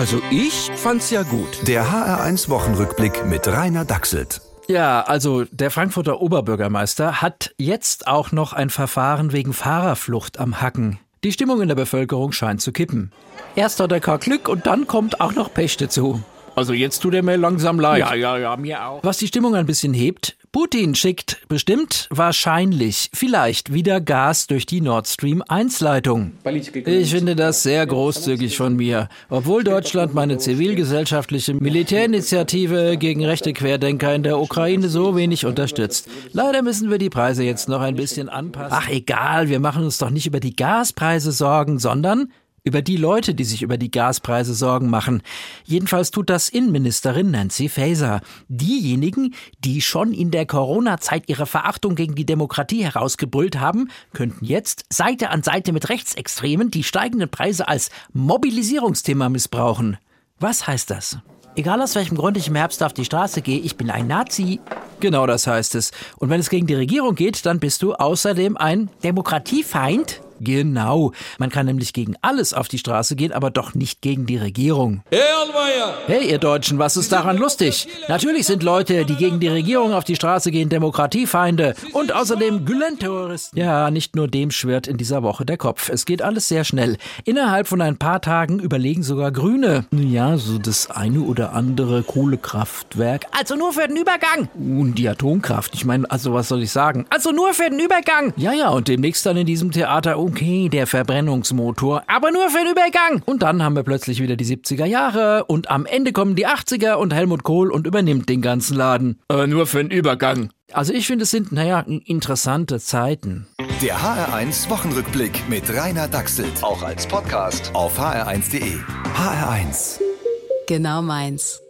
Also ich fand's ja gut. Der HR1 Wochenrückblick mit Rainer Dachselt. Ja, also der Frankfurter Oberbürgermeister hat jetzt auch noch ein Verfahren wegen Fahrerflucht am Hacken. Die Stimmung in der Bevölkerung scheint zu kippen. Erst hat er kein Glück und dann kommt auch noch Pech dazu. Also jetzt tut er mir langsam leid. Ja, ja, ja, mir auch. Was die Stimmung ein bisschen hebt, Putin schickt bestimmt, wahrscheinlich, vielleicht wieder Gas durch die Nord Stream 1 Leitung. Ich finde das sehr großzügig von mir. Obwohl Deutschland meine zivilgesellschaftliche Militärinitiative gegen rechte Querdenker in der Ukraine so wenig unterstützt. Leider müssen wir die Preise jetzt noch ein bisschen anpassen. Ach egal, wir machen uns doch nicht über die Gaspreise Sorgen, sondern über die Leute, die sich über die Gaspreise Sorgen machen. Jedenfalls tut das Innenministerin Nancy Faeser. Diejenigen, die schon in der Corona-Zeit ihre Verachtung gegen die Demokratie herausgebrüllt haben, könnten jetzt Seite an Seite mit Rechtsextremen die steigenden Preise als Mobilisierungsthema missbrauchen. Was heißt das? Egal aus welchem Grund ich im Herbst auf die Straße gehe, ich bin ein Nazi. Genau das heißt es. Und wenn es gegen die Regierung geht, dann bist du außerdem ein Demokratiefeind? Genau. Man kann nämlich gegen alles auf die Straße gehen, aber doch nicht gegen die Regierung. Hey, ihr Deutschen, was ist daran lustig? Natürlich sind Leute, die gegen die Regierung auf die Straße gehen, Demokratiefeinde und außerdem Gülen-Terroristen. Ja, nicht nur dem schwirrt in dieser Woche der Kopf. Es geht alles sehr schnell. Innerhalb von ein paar Tagen überlegen sogar Grüne. Ja, so das eine oder andere Kohlekraftwerk. Also nur für den Übergang. Und die Atomkraft. Ich meine, also was soll ich sagen? Also nur für den Übergang. Ja, ja, und demnächst dann in diesem Theater okay, der Verbrennungsmotor, aber nur für den Übergang. Und dann haben wir plötzlich wieder die 70er Jahre und am Ende kommen die 80er und Helmut Kohl und übernimmt den ganzen Laden. Aber nur für den Übergang. Also ich finde, es sind, naja, interessante Zeiten. Der HR1 Wochenrückblick mit Rainer Dachselt. Auch als Podcast auf hr1.de. HR1. Genau meins.